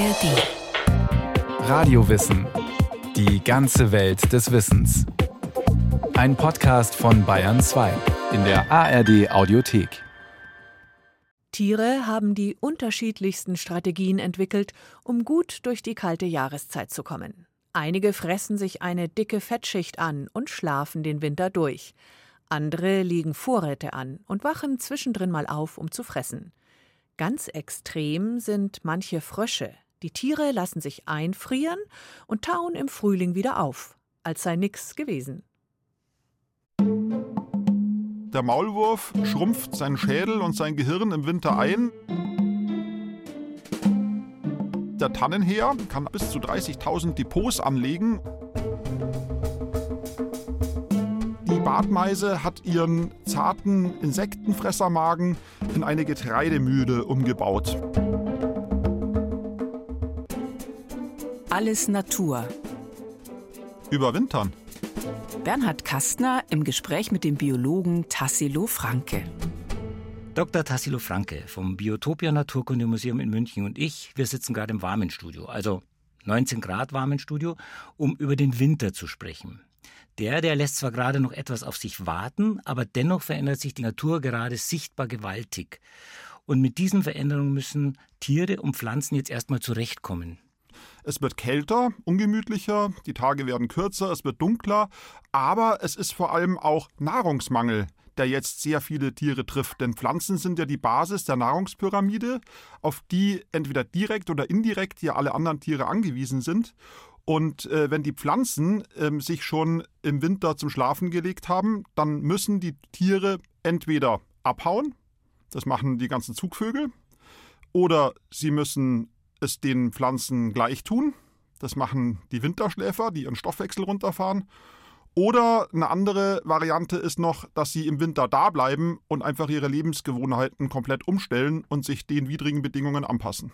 ARD. Radiowissen. Die ganze Welt des Wissens. Ein Podcast von Bayern 2 in der ARD Audiothek. Tiere haben die unterschiedlichsten Strategien entwickelt, um gut durch die kalte Jahreszeit zu kommen. Einige fressen sich eine dicke Fettschicht an und schlafen den Winter durch. Andere legen Vorräte an und wachen zwischendrin mal auf, um zu fressen. Ganz extrem sind manche Frösche. Die Tiere lassen sich einfrieren und tauen im Frühling wieder auf, als sei nichts gewesen. Der Maulwurf schrumpft seinen Schädel und sein Gehirn im Winter ein. Der Tannenheer kann bis zu 30.000 Depots anlegen Die Bartmeise hat ihren zarten Insektenfressermagen in eine Getreidemühle umgebaut. Alles Natur. Überwintern. Bernhard Kastner im Gespräch mit dem Biologen Tassilo Franke. Dr. Tassilo Franke vom Biotopia Naturkundemuseum in München und ich, wir sitzen gerade im warmen Studio, also 19 Grad warmen Studio, um über den Winter zu sprechen. Der, der lässt zwar gerade noch etwas auf sich warten, aber dennoch verändert sich die Natur gerade sichtbar gewaltig. Und mit diesen Veränderungen müssen Tiere und Pflanzen jetzt erstmal zurechtkommen. Es wird kälter, ungemütlicher, die Tage werden kürzer, es wird dunkler, aber es ist vor allem auch Nahrungsmangel, der jetzt sehr viele Tiere trifft. Denn Pflanzen sind ja die Basis der Nahrungspyramide, auf die entweder direkt oder indirekt ja alle anderen Tiere angewiesen sind. Und äh, wenn die Pflanzen äh, sich schon im Winter zum Schlafen gelegt haben, dann müssen die Tiere entweder abhauen, das machen die ganzen Zugvögel, oder sie müssen es den Pflanzen gleich tun, das machen die Winterschläfer, die ihren Stoffwechsel runterfahren. Oder eine andere Variante ist noch, dass sie im Winter da bleiben und einfach ihre Lebensgewohnheiten komplett umstellen und sich den widrigen Bedingungen anpassen.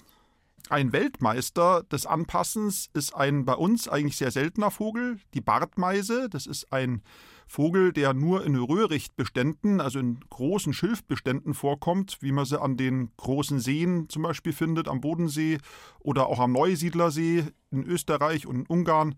Ein Weltmeister des Anpassens ist ein bei uns eigentlich sehr seltener Vogel, die Bartmeise. Das ist ein Vogel, der nur in Röhrichtbeständen, also in großen Schilfbeständen vorkommt, wie man sie an den großen Seen zum Beispiel findet, am Bodensee oder auch am Neusiedlersee in Österreich und in Ungarn.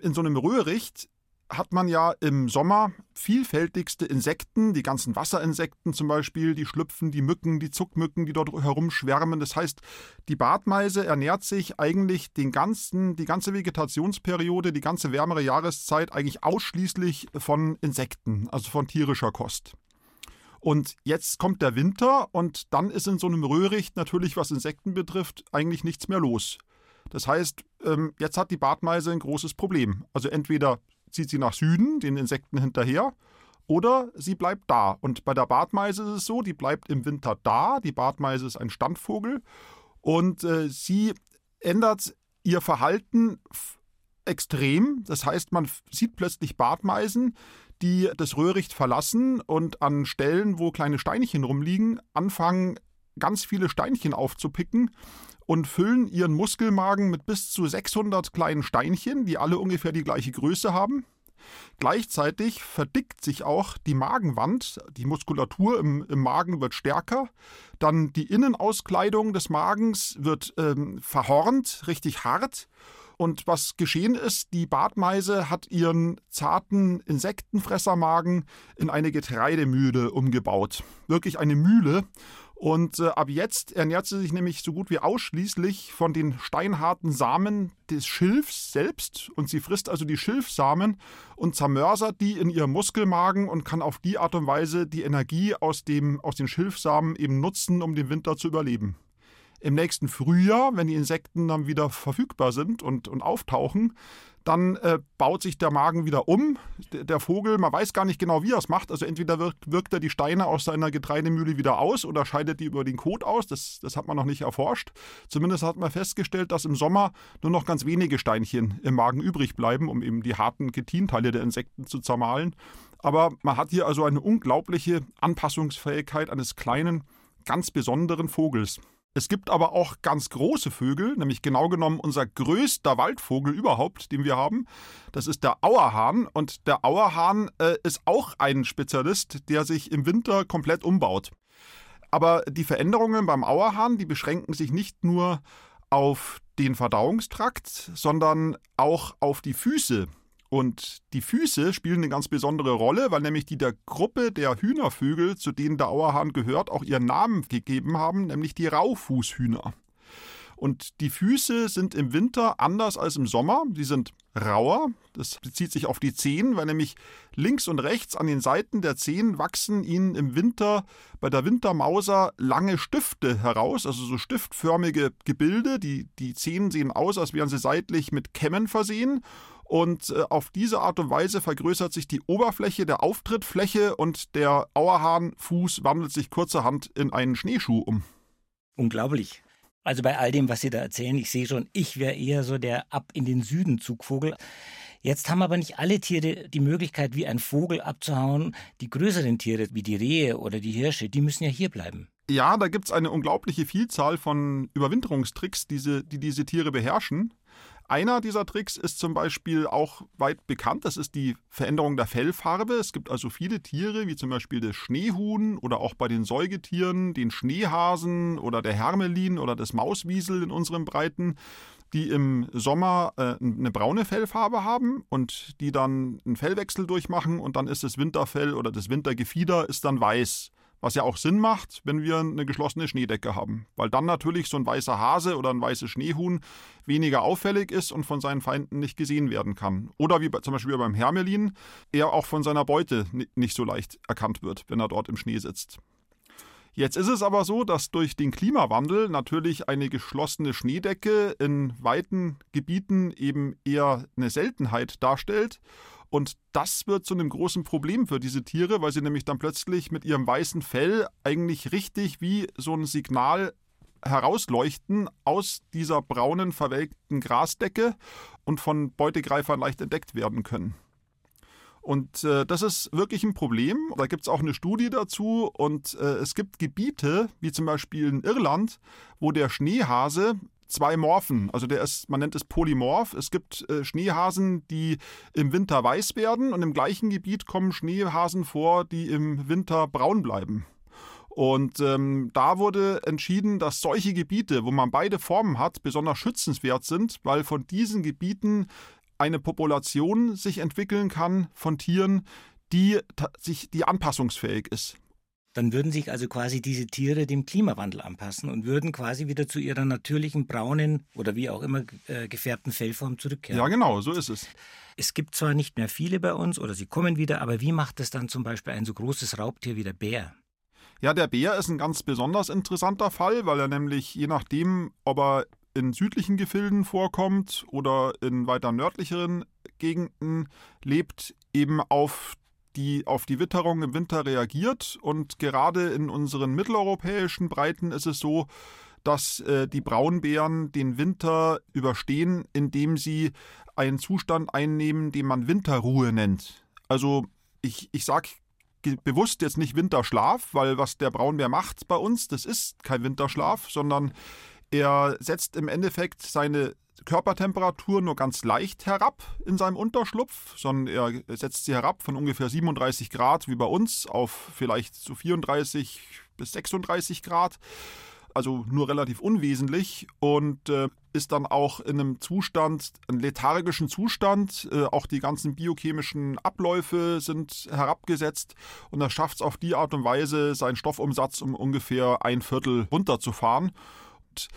In so einem Röhricht hat man ja im Sommer vielfältigste Insekten, die ganzen Wasserinsekten zum Beispiel, die Schlüpfen, die Mücken, die Zuckmücken, die dort herumschwärmen. Das heißt, die Bartmeise ernährt sich eigentlich den ganzen, die ganze Vegetationsperiode, die ganze wärmere Jahreszeit eigentlich ausschließlich von Insekten, also von tierischer Kost. Und jetzt kommt der Winter und dann ist in so einem Röhricht natürlich, was Insekten betrifft, eigentlich nichts mehr los. Das heißt, ähm, jetzt hat die Bartmeise ein großes Problem. Also entweder zieht sie nach Süden, den Insekten hinterher, oder sie bleibt da. Und bei der Bartmeise ist es so, die bleibt im Winter da. Die Bartmeise ist ein Standvogel und äh, sie ändert ihr Verhalten extrem. Das heißt, man sieht plötzlich Bartmeisen, die das Röhricht verlassen und an Stellen, wo kleine Steinchen rumliegen, anfangen, ganz viele Steinchen aufzupicken und füllen ihren Muskelmagen mit bis zu 600 kleinen Steinchen, die alle ungefähr die gleiche Größe haben. Gleichzeitig verdickt sich auch die Magenwand, die Muskulatur im, im Magen wird stärker, dann die Innenauskleidung des Magens wird ähm, verhornt, richtig hart. Und was geschehen ist, die Bartmeise hat ihren zarten Insektenfressermagen in eine Getreidemühle umgebaut. Wirklich eine Mühle. Und äh, ab jetzt ernährt sie sich nämlich so gut wie ausschließlich von den steinharten Samen des Schilfs selbst. Und sie frisst also die Schilfsamen und zermörsert die in ihrem Muskelmagen und kann auf die Art und Weise die Energie aus, dem, aus den Schilfsamen eben nutzen, um den Winter zu überleben. Im nächsten Frühjahr, wenn die Insekten dann wieder verfügbar sind und, und auftauchen, dann äh, baut sich der Magen wieder um. Der, der, Vogel, man weiß gar nicht genau, wie er es macht. Also entweder wirkt, wirkt, er die Steine aus seiner Getreidemühle wieder aus oder scheidet die über den Kot aus. Das, das hat man noch nicht erforscht. Zumindest hat man festgestellt, dass im Sommer nur noch ganz wenige Steinchen im Magen übrig bleiben, um eben die harten Ketinteile der Insekten zu zermahlen. Aber man hat hier also eine unglaubliche Anpassungsfähigkeit eines kleinen, ganz besonderen Vogels. Es gibt aber auch ganz große Vögel, nämlich genau genommen unser größter Waldvogel überhaupt, den wir haben. Das ist der Auerhahn. Und der Auerhahn äh, ist auch ein Spezialist, der sich im Winter komplett umbaut. Aber die Veränderungen beim Auerhahn, die beschränken sich nicht nur auf den Verdauungstrakt, sondern auch auf die Füße. Und die Füße spielen eine ganz besondere Rolle, weil nämlich die der Gruppe der Hühnervögel, zu denen der Auerhahn gehört, auch ihren Namen gegeben haben, nämlich die Raufußhühner. Und die Füße sind im Winter anders als im Sommer. Sie sind rauer. Das bezieht sich auf die Zehen, weil nämlich links und rechts an den Seiten der Zehen wachsen ihnen im Winter bei der Wintermauser lange Stifte heraus, also so stiftförmige Gebilde. Die, die Zehen sehen aus, als wären sie seitlich mit Kämmen versehen. Und äh, auf diese Art und Weise vergrößert sich die Oberfläche der Auftrittfläche und der Auerhahnfuß wandelt sich kurzerhand in einen Schneeschuh um. Unglaublich. Also bei all dem, was Sie da erzählen, ich sehe schon, ich wäre eher so der ab in den Süden Zugvogel. Jetzt haben aber nicht alle Tiere die Möglichkeit, wie ein Vogel abzuhauen. Die größeren Tiere, wie die Rehe oder die Hirsche, die müssen ja hier bleiben. Ja, da gibt es eine unglaubliche Vielzahl von Überwinterungstricks, diese, die diese Tiere beherrschen. Einer dieser Tricks ist zum Beispiel auch weit bekannt, das ist die Veränderung der Fellfarbe. Es gibt also viele Tiere, wie zum Beispiel das Schneehuhn oder auch bei den Säugetieren, den Schneehasen oder der Hermelin oder das Mauswiesel in unseren Breiten, die im Sommer äh, eine braune Fellfarbe haben und die dann einen Fellwechsel durchmachen und dann ist das Winterfell oder das Wintergefieder ist dann weiß. Was ja auch Sinn macht, wenn wir eine geschlossene Schneedecke haben. Weil dann natürlich so ein weißer Hase oder ein weißes Schneehuhn weniger auffällig ist und von seinen Feinden nicht gesehen werden kann. Oder wie zum Beispiel beim Hermelin, er auch von seiner Beute nicht so leicht erkannt wird, wenn er dort im Schnee sitzt. Jetzt ist es aber so, dass durch den Klimawandel natürlich eine geschlossene Schneedecke in weiten Gebieten eben eher eine Seltenheit darstellt und das wird zu einem großen Problem für diese Tiere, weil sie nämlich dann plötzlich mit ihrem weißen Fell eigentlich richtig wie so ein Signal herausleuchten aus dieser braunen, verwelkten Grasdecke und von Beutegreifern leicht entdeckt werden können. Und äh, das ist wirklich ein Problem. Da gibt es auch eine Studie dazu. Und äh, es gibt Gebiete, wie zum Beispiel in Irland, wo der Schneehase zwei Morphen. Also der ist, man nennt es Polymorph. Es gibt äh, Schneehasen, die im Winter weiß werden und im gleichen Gebiet kommen Schneehasen vor, die im Winter braun bleiben. Und ähm, da wurde entschieden, dass solche Gebiete, wo man beide Formen hat, besonders schützenswert sind, weil von diesen Gebieten eine Population sich entwickeln kann von Tieren, die, sich, die anpassungsfähig ist dann würden sich also quasi diese Tiere dem Klimawandel anpassen und würden quasi wieder zu ihrer natürlichen braunen oder wie auch immer äh, gefärbten Fellform zurückkehren. Ja, genau, so ist es. Es gibt zwar nicht mehr viele bei uns oder sie kommen wieder, aber wie macht es dann zum Beispiel ein so großes Raubtier wie der Bär? Ja, der Bär ist ein ganz besonders interessanter Fall, weil er nämlich je nachdem, ob er in südlichen Gefilden vorkommt oder in weiter nördlicheren Gegenden lebt, eben auf die auf die Witterung im Winter reagiert. Und gerade in unseren mitteleuropäischen Breiten ist es so, dass äh, die Braunbären den Winter überstehen, indem sie einen Zustand einnehmen, den man Winterruhe nennt. Also ich, ich sage bewusst jetzt nicht Winterschlaf, weil was der Braunbär macht bei uns, das ist kein Winterschlaf, sondern er setzt im Endeffekt seine Körpertemperatur nur ganz leicht herab in seinem Unterschlupf, sondern er setzt sie herab von ungefähr 37 Grad wie bei uns auf vielleicht so 34 bis 36 Grad. Also nur relativ unwesentlich und äh, ist dann auch in einem Zustand, einem lethargischen Zustand. Äh, auch die ganzen biochemischen Abläufe sind herabgesetzt und er schafft es auf die Art und Weise, seinen Stoffumsatz um ungefähr ein Viertel runterzufahren. Und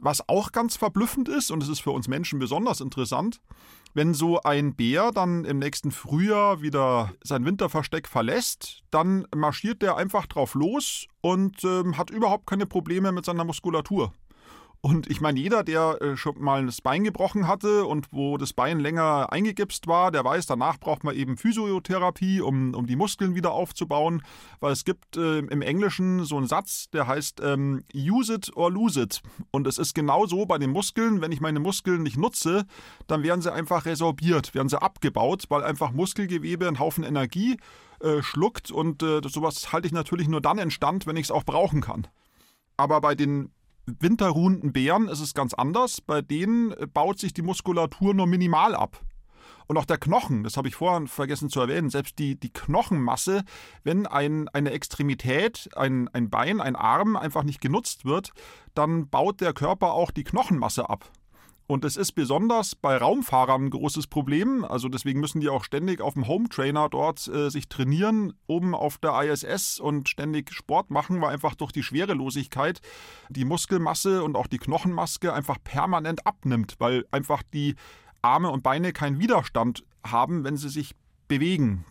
was auch ganz verblüffend ist, und es ist für uns Menschen besonders interessant, wenn so ein Bär dann im nächsten Frühjahr wieder sein Winterversteck verlässt, dann marschiert der einfach drauf los und äh, hat überhaupt keine Probleme mit seiner Muskulatur. Und ich meine, jeder, der äh, schon mal das Bein gebrochen hatte und wo das Bein länger eingegipst war, der weiß, danach braucht man eben Physiotherapie, um, um die Muskeln wieder aufzubauen. Weil es gibt äh, im Englischen so einen Satz, der heißt ähm, use it or lose it. Und es ist genau so bei den Muskeln, wenn ich meine Muskeln nicht nutze, dann werden sie einfach resorbiert, werden sie abgebaut, weil einfach Muskelgewebe einen Haufen Energie äh, schluckt und äh, sowas halte ich natürlich nur dann in Stand, wenn ich es auch brauchen kann. Aber bei den winterruhenden Bären ist es ganz anders. Bei denen baut sich die Muskulatur nur minimal ab. Und auch der Knochen, das habe ich vorhin vergessen zu erwähnen, selbst die, die Knochenmasse, wenn ein, eine Extremität, ein, ein Bein, ein Arm einfach nicht genutzt wird, dann baut der Körper auch die Knochenmasse ab. Und es ist besonders bei Raumfahrern ein großes Problem. Also deswegen müssen die auch ständig auf dem Home Trainer dort äh, sich trainieren, oben auf der ISS und ständig Sport machen, weil einfach durch die Schwerelosigkeit die Muskelmasse und auch die Knochenmaske einfach permanent abnimmt, weil einfach die Arme und Beine keinen Widerstand haben, wenn sie sich bewegen.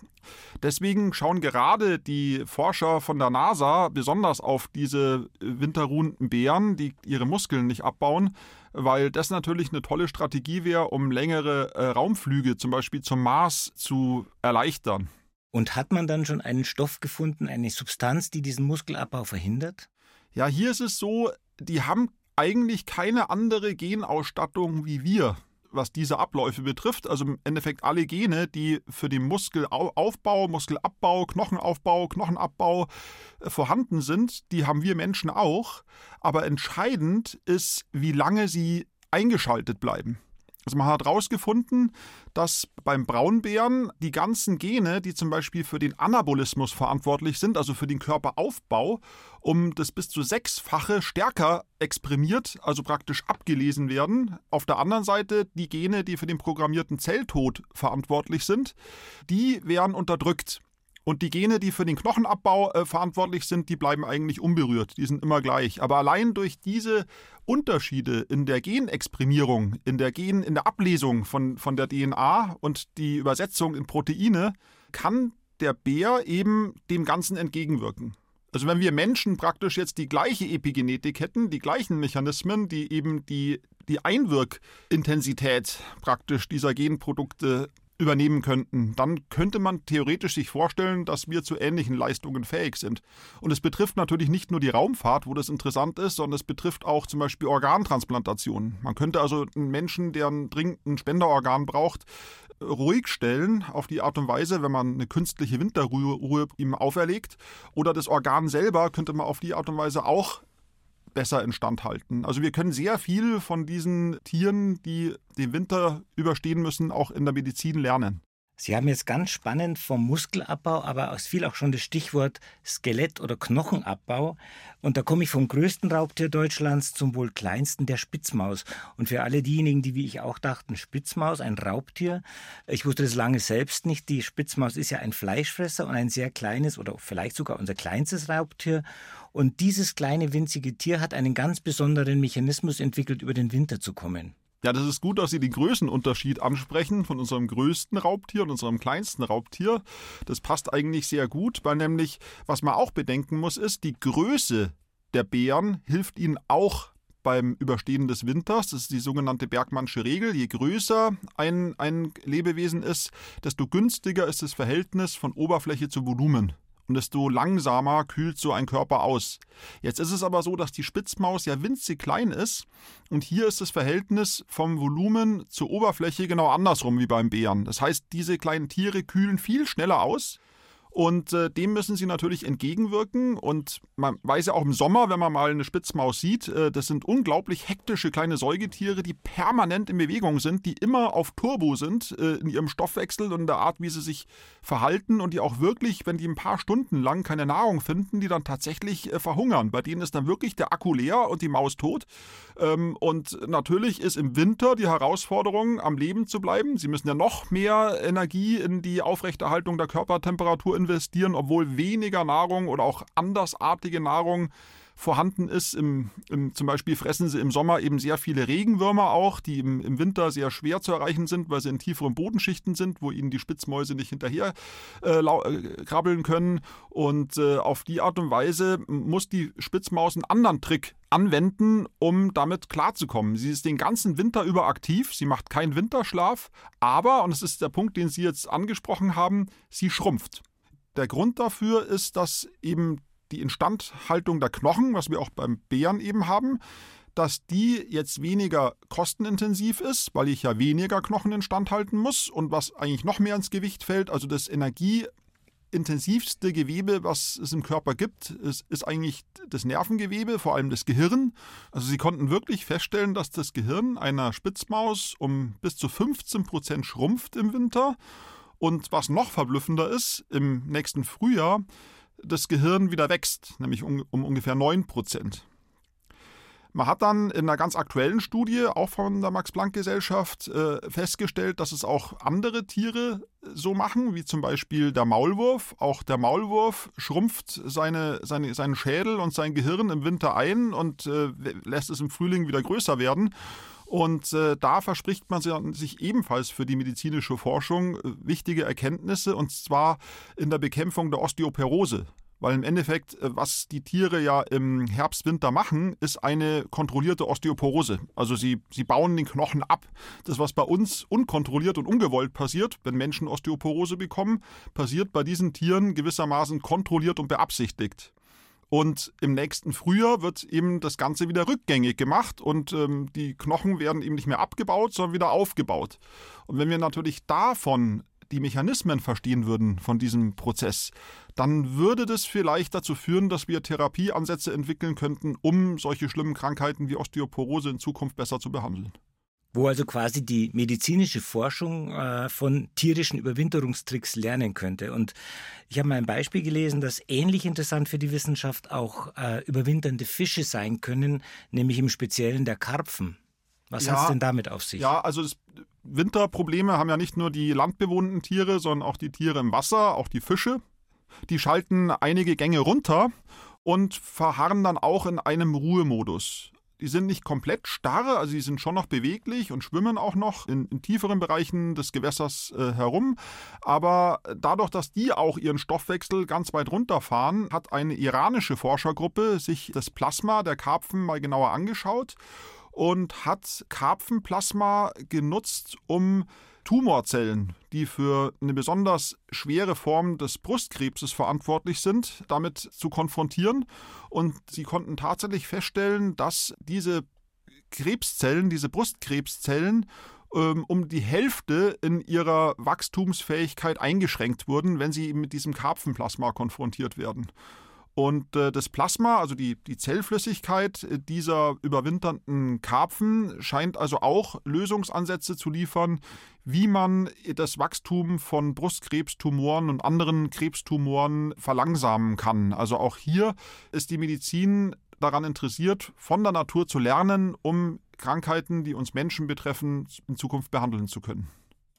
Deswegen schauen gerade die Forscher von der NASA besonders auf diese winterruhenden Bären, die ihre Muskeln nicht abbauen, weil das natürlich eine tolle Strategie wäre, um längere äh, Raumflüge zum Beispiel zum Mars zu erleichtern. Und hat man dann schon einen Stoff gefunden, eine Substanz, die diesen Muskelabbau verhindert? Ja, hier ist es so, die haben eigentlich keine andere Genausstattung wie wir was diese Abläufe betrifft. Also im Endeffekt alle Gene, die für den Muskelaufbau, Muskelabbau, Knochenaufbau, Knochenabbau äh, vorhanden sind, die haben wir Menschen auch. Aber entscheidend ist, wie lange sie eingeschaltet bleiben. Also man hat herausgefunden, dass beim Braunbären die ganzen Gene, die zum Beispiel für den Anabolismus verantwortlich sind, also für den Körperaufbau, um das bis zu sechsfache stärker exprimiert, also praktisch abgelesen werden. Auf der anderen Seite die Gene, die für den programmierten Zelltod verantwortlich sind, die werden unterdrückt. Und die Gene, die für den Knochenabbau äh, verantwortlich sind, die bleiben eigentlich unberührt. Die sind immer gleich. Aber allein durch diese Unterschiede in der Genexprimierung, in der Gen, in der Ablesung von, von der DNA und die Übersetzung in Proteine, kann der Bär eben dem Ganzen entgegenwirken. Also wenn wir Menschen praktisch jetzt die gleiche Epigenetik hätten, die gleichen Mechanismen, die eben die, die Einwirkintensität praktisch dieser Genprodukte übernehmen könnten, dann könnte man theoretisch sich vorstellen, dass wir zu ähnlichen Leistungen fähig sind. Und es betrifft natürlich nicht nur die Raumfahrt, wo das interessant ist, sondern es betrifft auch zum Beispiel Organtransplantationen. Man könnte also einen Menschen, der dringend ein Spenderorgan braucht, ruhig stellen auf die Art und Weise, wenn man eine künstliche Winterruhe ihm auferlegt. Oder das Organ selber könnte man auf die Art und Weise auch besser instand halten. Also wir können sehr viel von diesen Tieren, die den Winter überstehen müssen, auch in der Medizin lernen. Sie haben jetzt ganz spannend vom Muskelabbau, aber es fiel auch schon das Stichwort Skelett- oder Knochenabbau. Und da komme ich vom größten Raubtier Deutschlands zum wohl kleinsten, der Spitzmaus. Und für alle diejenigen, die wie ich auch dachten, Spitzmaus, ein Raubtier, ich wusste das lange selbst nicht. Die Spitzmaus ist ja ein Fleischfresser und ein sehr kleines oder vielleicht sogar unser kleinstes Raubtier. Und dieses kleine winzige Tier hat einen ganz besonderen Mechanismus entwickelt, über den Winter zu kommen. Ja, das ist gut, dass Sie den Größenunterschied ansprechen von unserem größten Raubtier und unserem kleinsten Raubtier. Das passt eigentlich sehr gut, weil nämlich, was man auch bedenken muss, ist, die Größe der Bären hilft ihnen auch beim Überstehen des Winters. Das ist die sogenannte Bergmannsche Regel. Je größer ein, ein Lebewesen ist, desto günstiger ist das Verhältnis von Oberfläche zu Volumen und desto langsamer kühlt so ein Körper aus. Jetzt ist es aber so, dass die Spitzmaus ja winzig klein ist und hier ist das Verhältnis vom Volumen zur Oberfläche genau andersrum wie beim Bären. Das heißt, diese kleinen Tiere kühlen viel schneller aus und äh, dem müssen sie natürlich entgegenwirken. Und man weiß ja auch im Sommer, wenn man mal eine Spitzmaus sieht, äh, das sind unglaublich hektische kleine Säugetiere, die permanent in Bewegung sind, die immer auf Turbo sind äh, in ihrem Stoffwechsel und in der Art, wie sie sich verhalten und die auch wirklich, wenn die ein paar Stunden lang keine Nahrung finden, die dann tatsächlich äh, verhungern. Bei denen ist dann wirklich der Akku leer und die Maus tot. Ähm, und natürlich ist im Winter die Herausforderung, am Leben zu bleiben. Sie müssen ja noch mehr Energie in die Aufrechterhaltung der Körpertemperatur investieren, obwohl weniger Nahrung oder auch andersartige Nahrung vorhanden ist. Im, im, zum Beispiel fressen sie im Sommer eben sehr viele Regenwürmer auch, die im, im, Winter sehr schwer zu erreichen sind, weil sie in tieferen Bodenschichten sind, wo ihnen die Spitzmäuse nicht hinterher äh, äh, krabbeln können. Und äh, auf die Art und Weise muss die Spitzmaus einen anderen Trick anwenden, um damit klarzukommen. Sie ist den ganzen Winter über aktiv, sie macht keinen Winterschlaf, aber, und das ist der Punkt, den Sie jetzt angesprochen haben, sie schrumpft. Der Grund dafür ist, dass eben die Instandhaltung der Knochen, was wir auch beim Bären eben haben, dass die jetzt weniger kostenintensiv ist, weil ich ja weniger Knochen instand halten muss und was eigentlich noch mehr ins Gewicht fällt, also das energieintensivste Gewebe, was es im Körper gibt, ist, ist eigentlich das Nervengewebe, vor allem das Gehirn. Also sie konnten wirklich feststellen, dass das Gehirn einer Spitzmaus um bis zu 15 Prozent schrumpft im Winter. Und was noch verblüffender ist, im nächsten Frühjahr das Gehirn wieder wächst, nämlich um, um ungefähr 9 Prozent. Man hat dann in einer ganz aktuellen Studie, auch von der Max-Planck-Gesellschaft, äh, festgestellt, dass es auch andere Tiere so machen, wie zum Beispiel der Maulwurf. Auch der Maulwurf schrumpft seine, seine, seinen Schädel und sein Gehirn im Winter ein und äh, lässt es im Frühling wieder größer werden. Und äh, da verspricht man sich ebenfalls für die medizinische Forschung äh, wichtige Erkenntnisse, und zwar in der Bekämpfung der Osteoporose. Weil im Endeffekt, äh, was die Tiere ja im Herbst, Winter machen, ist eine kontrollierte Osteoporose. Also sie, sie bauen den Knochen ab. Das, was bei uns unkontrolliert und ungewollt passiert, wenn Menschen Osteoporose bekommen, passiert bei diesen Tieren gewissermaßen kontrolliert und beabsichtigt. Und im nächsten Frühjahr wird eben das Ganze wieder rückgängig gemacht und ähm, die Knochen werden eben nicht mehr abgebaut, sondern wieder aufgebaut. Und wenn wir natürlich davon die Mechanismen verstehen würden von diesem Prozess, dann würde das vielleicht dazu führen, dass wir Therapieansätze entwickeln könnten, um solche schlimmen Krankheiten wie Osteoporose in Zukunft besser zu behandeln wo also quasi die medizinische Forschung äh, von tierischen Überwinterungstricks lernen könnte. Und ich habe mal ein Beispiel gelesen, das ähnlich interessant für die Wissenschaft auch äh, überwinternde Fische sein können, nämlich im Speziellen der Karpfen. Was ja, hat es denn damit auf sich? Ja, also das Winterprobleme haben ja nicht nur die landbewohnten Tiere, sondern auch die Tiere im Wasser, auch die Fische. Die schalten einige Gänge runter und verharren dann auch in einem Ruhemodus. Die sind nicht komplett starr, also die sind schon noch beweglich und schwimmen auch noch in, in tieferen Bereichen des Gewässers äh, herum. Aber dadurch, dass die auch ihren Stoffwechsel ganz weit runterfahren, hat eine iranische Forschergruppe sich das Plasma der Karpfen mal genauer angeschaut und hat Karpfenplasma genutzt, um Tumorzellen, die für eine besonders schwere Form des Brustkrebses verantwortlich sind, damit zu konfrontieren. Und sie konnten tatsächlich feststellen, dass diese Krebszellen, diese Brustkrebszellen, ähm, um die Hälfte in ihrer Wachstumsfähigkeit eingeschränkt wurden, wenn sie mit diesem Karpfenplasma konfrontiert werden. Und äh, das Plasma, also die, die Zellflüssigkeit äh, dieser überwinternden Karpfen, scheint also auch Lösungsansätze zu liefern, wie man das Wachstum von Brustkrebstumoren und anderen Krebstumoren verlangsamen kann. Also auch hier ist die Medizin daran interessiert, von der Natur zu lernen, um Krankheiten, die uns Menschen betreffen, in Zukunft behandeln zu können.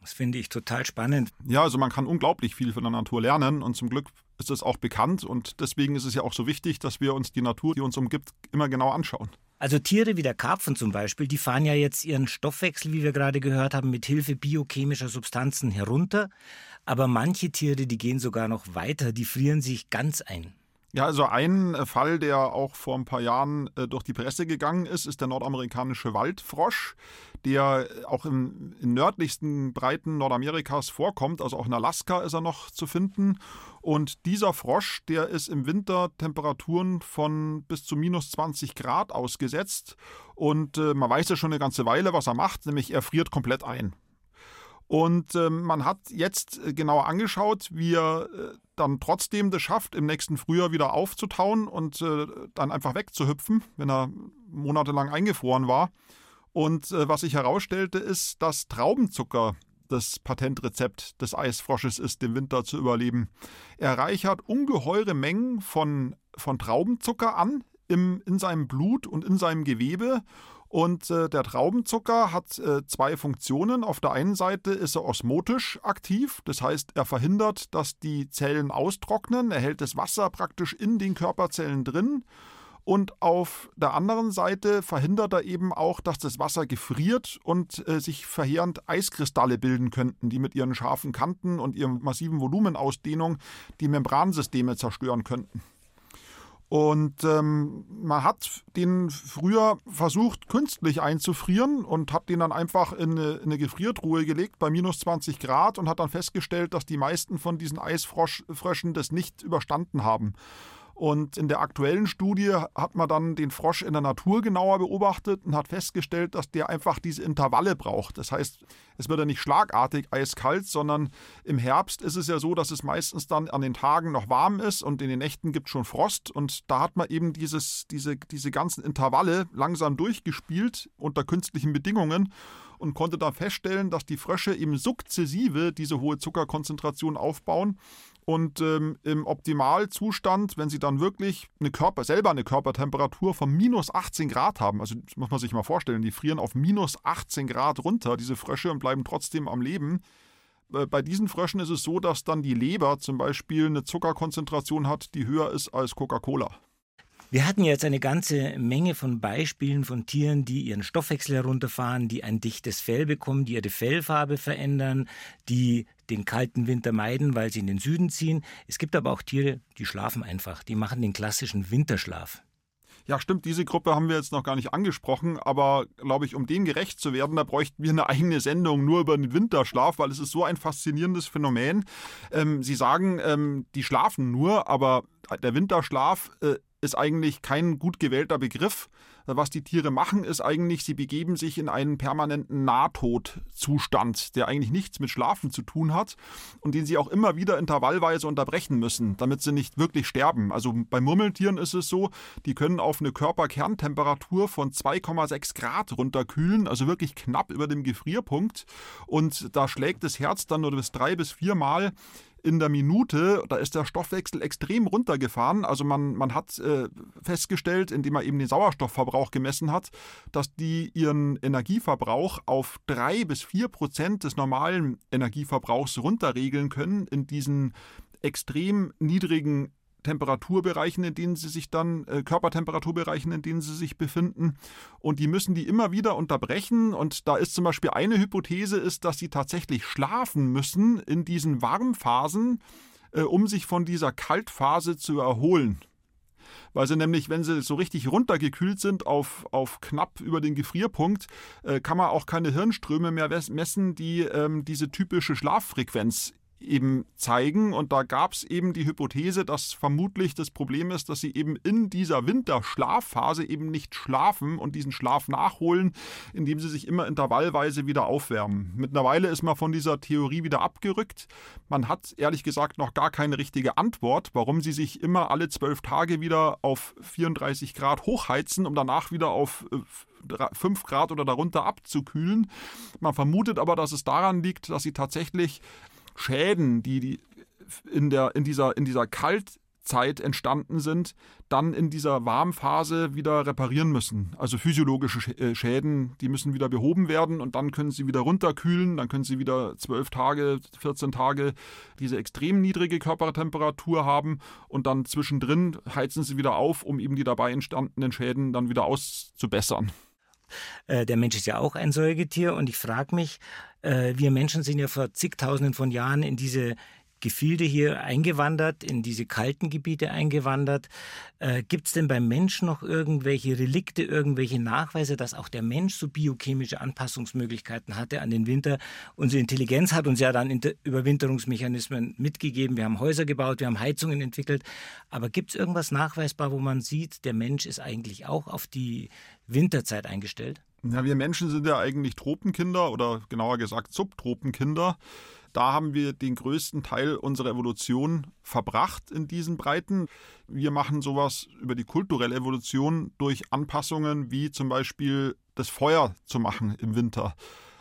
Das finde ich total spannend. Ja, also man kann unglaublich viel von der Natur lernen und zum Glück ist es auch bekannt und deswegen ist es ja auch so wichtig, dass wir uns die Natur, die uns umgibt, immer genau anschauen. Also Tiere wie der Karpfen zum Beispiel, die fahren ja jetzt ihren Stoffwechsel, wie wir gerade gehört haben, mit Hilfe biochemischer Substanzen herunter. Aber manche Tiere, die gehen sogar noch weiter, die frieren sich ganz ein. Ja, also ein äh, Fall, der auch vor ein paar Jahren äh, durch die Presse gegangen ist, ist der nordamerikanische Waldfrosch, der äh, auch im, in nördlichsten Breiten Nordamerikas vorkommt. Also auch in Alaska ist er noch zu finden. Und dieser Frosch, der ist im Winter Temperaturen von bis zu minus 20 Grad ausgesetzt. Und äh, man weiß ja schon eine ganze Weile, was er macht, nämlich er friert komplett ein. Und äh, man hat jetzt äh, genauer angeschaut, wie er dann trotzdem das schafft, im nächsten Frühjahr wieder aufzutauen und äh, dann einfach wegzuhüpfen, wenn er monatelang eingefroren war. Und äh, was sich herausstellte, ist, dass Traubenzucker das Patentrezept des Eisfrosches ist, den Winter zu überleben. Er reichert ungeheure Mengen von, von Traubenzucker an im, in seinem Blut und in seinem Gewebe und äh, der Traubenzucker hat äh, zwei Funktionen. Auf der einen Seite ist er osmotisch aktiv, das heißt, er verhindert, dass die Zellen austrocknen, er hält das Wasser praktisch in den Körperzellen drin. Und auf der anderen Seite verhindert er eben auch, dass das Wasser gefriert und äh, sich verheerend Eiskristalle bilden könnten, die mit ihren scharfen Kanten und ihrem massiven Volumenausdehnung die Membransysteme zerstören könnten. Und ähm, man hat den früher versucht, künstlich einzufrieren und hat den dann einfach in eine, in eine, Gefriertruhe gelegt bei minus 20 Grad und hat dann festgestellt, dass die meisten von diesen Eisfröschen das nicht überstanden haben. Und in der aktuellen Studie hat man dann den Frosch in der Natur genauer beobachtet und hat festgestellt, dass der einfach diese Intervalle braucht. Das heißt, es wird ja nicht schlagartig eiskalt, sondern im Herbst ist es ja so, dass es meistens dann an den Tagen noch warm ist und in den Nächten gibt es schon Frost. Und da hat man eben dieses, diese, diese ganzen Intervalle langsam durchgespielt unter künstlichen Bedingungen und konnte da feststellen, dass die Frösche eben sukzessive diese hohe Zuckerkonzentration aufbauen Und ähm, im Optimalzustand, wenn sie dann wirklich eine Körper, selber eine Körpertemperatur von minus 18 Grad haben, also das muss man sich mal vorstellen, die frieren auf minus 18 Grad runter, diese Frösche, und bleiben trotzdem am Leben. Äh, bei diesen Fröschen ist es so, dass dann die Leber zum Beispiel eine Zuckerkonzentration hat, die höher ist als Coca-Cola. Wir hatten jetzt eine ganze Menge von Beispielen von Tieren, die ihren Stoffwechsel herunterfahren, die ein dichtes Fell bekommen, die ihre Fellfarbe verändern, die den kalten Winter meiden, weil sie in den Süden ziehen. Es gibt aber auch Tiere, die schlafen einfach, die machen den klassischen Winterschlaf. Ja, stimmt, diese Gruppe haben wir jetzt noch gar nicht angesprochen, aber glaube ich, um dem gerecht zu werden, da bräuchten wir eine eigene Sendung nur über den Winterschlaf, weil es ist so ein faszinierendes Phänomen. Ähm, Sie sagen, ähm, die schlafen nur, aber der Winterschlaf äh, ist eigentlich kein gut gewählter Begriff. Was die Tiere machen, ist eigentlich, sie begeben sich in einen permanenten Nahtodzustand, der eigentlich nichts mit Schlafen zu tun hat und den sie auch immer wieder intervallweise unterbrechen müssen, damit sie nicht wirklich sterben. Also bei Murmeltieren ist es so, die können auf eine Körperkerntemperatur von 2,6 Grad runterkühlen, also wirklich knapp über dem Gefrierpunkt. Und da schlägt das Herz dann nur bis drei bis vier Mal in der Minute, da ist der Stoffwechsel extrem runtergefahren. Also man, man hat äh, festgestellt, indem man eben den Sauerstoffverbrauch gemessen hat, dass die ihren Energieverbrauch auf drei bis vier Prozent des normalen Energieverbrauchs runterregeln können in diesen extrem niedrigen Temperaturbereichen, in denen sie sich dann, äh, Körpertemperaturbereichen, in denen sie sich befinden. Und die müssen die immer wieder unterbrechen. Und da ist zum Beispiel eine Hypothese, ist, dass sie tatsächlich schlafen müssen in diesen Warmphasen, äh, um sich von dieser Kaltphase zu erholen. Weil sie nämlich, wenn sie so richtig runtergekühlt sind auf, auf knapp über den Gefrierpunkt, äh, kann man auch keine Hirnströme mehr messen, die ähm, diese typische Schlaffrequenz eben zeigen. Und da gab es eben die Hypothese, dass vermutlich das Problem ist, dass sie eben in dieser Winterschlafphase eben nicht schlafen und diesen Schlaf nachholen, indem sie sich immer intervallweise wieder aufwärmen. Mittlerweile ist man von dieser Theorie wieder abgerückt. Man hat ehrlich gesagt noch gar keine richtige Antwort, warum sie sich immer alle zwölf Tage wieder auf 34 Grad hochheizen, um danach wieder auf 5 äh, Grad oder darunter abzukühlen. Man vermutet aber, dass es daran liegt, dass sie tatsächlich Schäden, die, die in, der, in, dieser, in dieser Kaltzeit entstanden sind, dann in dieser Warmphase wieder reparieren müssen. Also physiologische äh, Schäden, die müssen wieder behoben werden und dann können sie wieder runterkühlen, dann können sie wieder zwölf Tage, 14 Tage diese extrem niedrige Körpertemperatur haben und dann zwischendrin heizen sie wieder auf, um eben die dabei entstandenen Schäden dann wieder auszubessern. Äh, der Mensch ist ja auch ein Säugetier. Und ich frage mich, äh, wir Menschen sind ja vor zigtausenden von Jahren in diese Gefilde hier eingewandert, in diese kalten Gebiete eingewandert. Äh, Gibt es denn beim Menschen noch irgendwelche Relikte, irgendwelche Nachweise, dass auch der Mensch so biochemische Anpassungsmöglichkeiten hatte an den Winter? Unsere Intelligenz hat uns ja dann Überwinterungsmechanismen mitgegeben. Wir haben Häuser gebaut, wir haben Heizungen entwickelt. Aber gibt es irgendwas nachweisbar, wo man sieht, der Mensch ist eigentlich auch auf die Winterzeit eingestellt? Ja, wir Menschen sind ja eigentlich Tropenkinder oder genauer gesagt Subtropenkinder. Da haben wir den größten Teil unserer Evolution verbracht in diesen Breiten. Wir machen sowas über die kulturelle Evolution durch Anpassungen wie zum Beispiel das Feuer zu machen im Winter.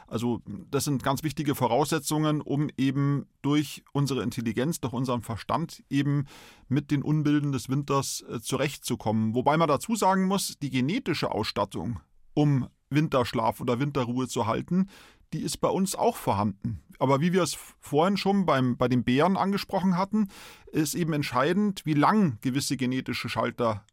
Also das sind ganz wichtige Voraussetzungen, um eben durch unsere Intelligenz, durch unseren Verstand eben mit den Unbilden des Winters äh, zurechtzukommen. Wobei man dazu sagen muss, die genetische Ausstattung, um Winterschlaf oder Winterruhe zu halten, die ist bei uns auch vorhanden. Aber wie wir es vorhin schon beim, bei den Bären angesprochen hatten, ist eben entscheidend, wie lang gewisse genetische Schalter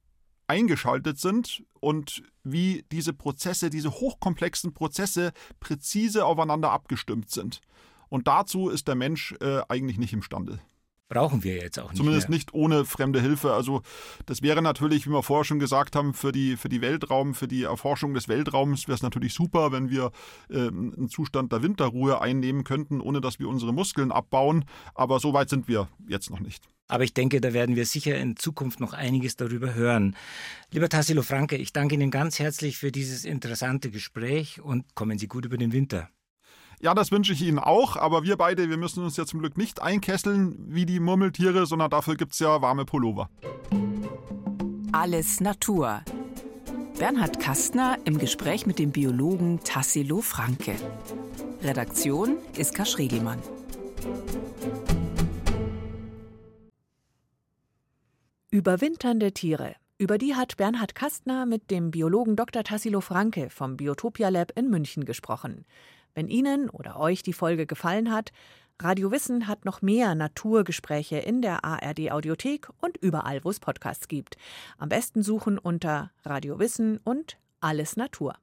eingeschaltet sind und wie diese Prozesse, diese hochkomplexen Prozesse präzise aufeinander abgestimmt sind. Und dazu ist der Mensch äh, eigentlich nicht imstande brauchen wir jetzt auch nicht. Zumindest mehr. nicht ohne fremde Hilfe. Also das wäre natürlich, wie wir vorher schon gesagt haben, für die, für die Weltraum, für die Erforschung des Weltraums wäre es natürlich super, wenn wir äh, einen Zustand der Winterruhe einnehmen könnten, ohne dass wir unsere Muskeln abbauen. Aber so weit sind wir jetzt noch nicht. Aber ich denke, da werden wir sicher in Zukunft noch einiges darüber hören. Lieber Tassilo Franke, ich danke Ihnen ganz herzlich für dieses interessante Gespräch und kommen Sie gut über den Winter. Ja, das wünsche ich Ihnen auch, aber wir beide, wir müssen uns ja zum Glück nicht einkesseln wie die Murmeltiere, sondern dafür gibt es ja warme Pullover. Alles Natur. Bernhard Kastner im Gespräch mit dem Biologen Tassilo Franke. Redaktion Iska Schregelmann. Überwinternde Tiere. Über die hat Bernhard Kastner mit dem Biologen Dr. Tassilo Franke vom Biotopia Lab in München gesprochen. Wenn Ihnen oder euch die Folge gefallen hat, Radio Wissen hat noch mehr Naturgespräche in der ARD Audiothek und überall, wo es Podcasts gibt. Am besten suchen unter Radio Wissen und Alles Natur.